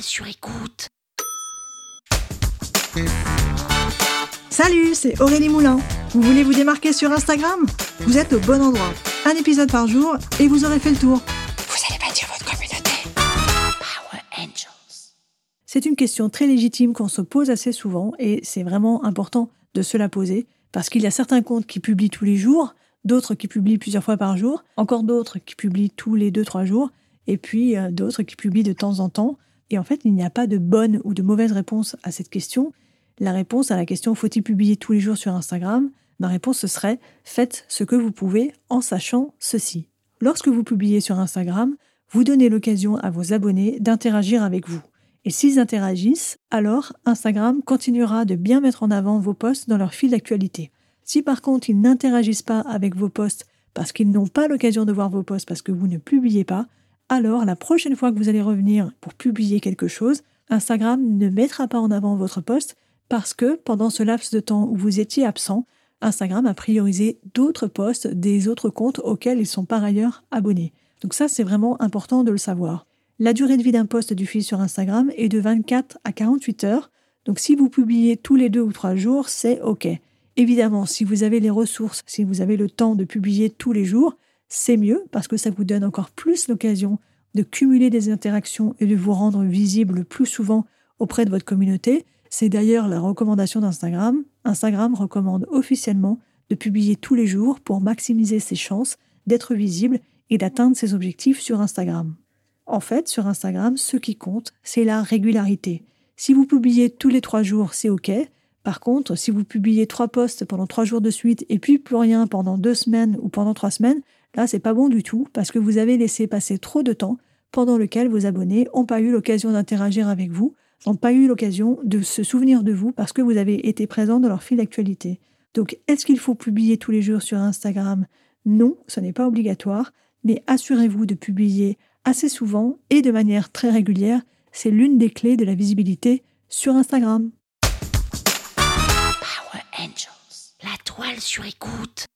Sur écoute. Salut, c'est Aurélie Moulin. Vous voulez vous démarquer sur Instagram? Vous êtes au bon endroit. Un épisode par jour et vous aurez fait le tour. Vous allez bâtir votre communauté. Power Angels. C'est une question très légitime qu'on se pose assez souvent et c'est vraiment important de se la poser parce qu'il y a certains comptes qui publient tous les jours, d'autres qui publient plusieurs fois par jour, encore d'autres qui publient tous les 2-3 jours et puis euh, d'autres qui publient de temps en temps. Et en fait, il n'y a pas de bonne ou de mauvaise réponse à cette question. La réponse à la question faut-il publier tous les jours sur Instagram? Ma réponse ce serait faites ce que vous pouvez en sachant ceci. Lorsque vous publiez sur Instagram, vous donnez l'occasion à vos abonnés d'interagir avec vous. Et s'ils interagissent, alors Instagram continuera de bien mettre en avant vos posts dans leur fil d'actualité. Si par contre ils n'interagissent pas avec vos posts parce qu'ils n'ont pas l'occasion de voir vos posts parce que vous ne publiez pas, alors la prochaine fois que vous allez revenir pour publier quelque chose, Instagram ne mettra pas en avant votre post parce que pendant ce laps de temps où vous étiez absent, Instagram a priorisé d'autres posts des autres comptes auxquels ils sont par ailleurs abonnés. Donc ça, c'est vraiment important de le savoir. La durée de vie d'un post du fil sur Instagram est de 24 à 48 heures. Donc si vous publiez tous les deux ou trois jours, c'est OK. Évidemment, si vous avez les ressources, si vous avez le temps de publier tous les jours, c'est mieux parce que ça vous donne encore plus l'occasion de cumuler des interactions et de vous rendre visible plus souvent auprès de votre communauté. C'est d'ailleurs la recommandation d'Instagram. Instagram recommande officiellement de publier tous les jours pour maximiser ses chances d'être visible et d'atteindre ses objectifs sur Instagram. En fait, sur Instagram, ce qui compte, c'est la régularité. Si vous publiez tous les trois jours, c'est OK. Par contre, si vous publiez trois posts pendant trois jours de suite et puis plus rien pendant deux semaines ou pendant trois semaines, Là, c'est pas bon du tout parce que vous avez laissé passer trop de temps pendant lequel vos abonnés n'ont pas eu l'occasion d'interagir avec vous, n'ont pas eu l'occasion de se souvenir de vous parce que vous avez été présent dans leur fil d'actualité. Donc, est-ce qu'il faut publier tous les jours sur Instagram? Non, ce n'est pas obligatoire, mais assurez-vous de publier assez souvent et de manière très régulière. C'est l'une des clés de la visibilité sur Instagram. Power Angels. La toile sur écoute.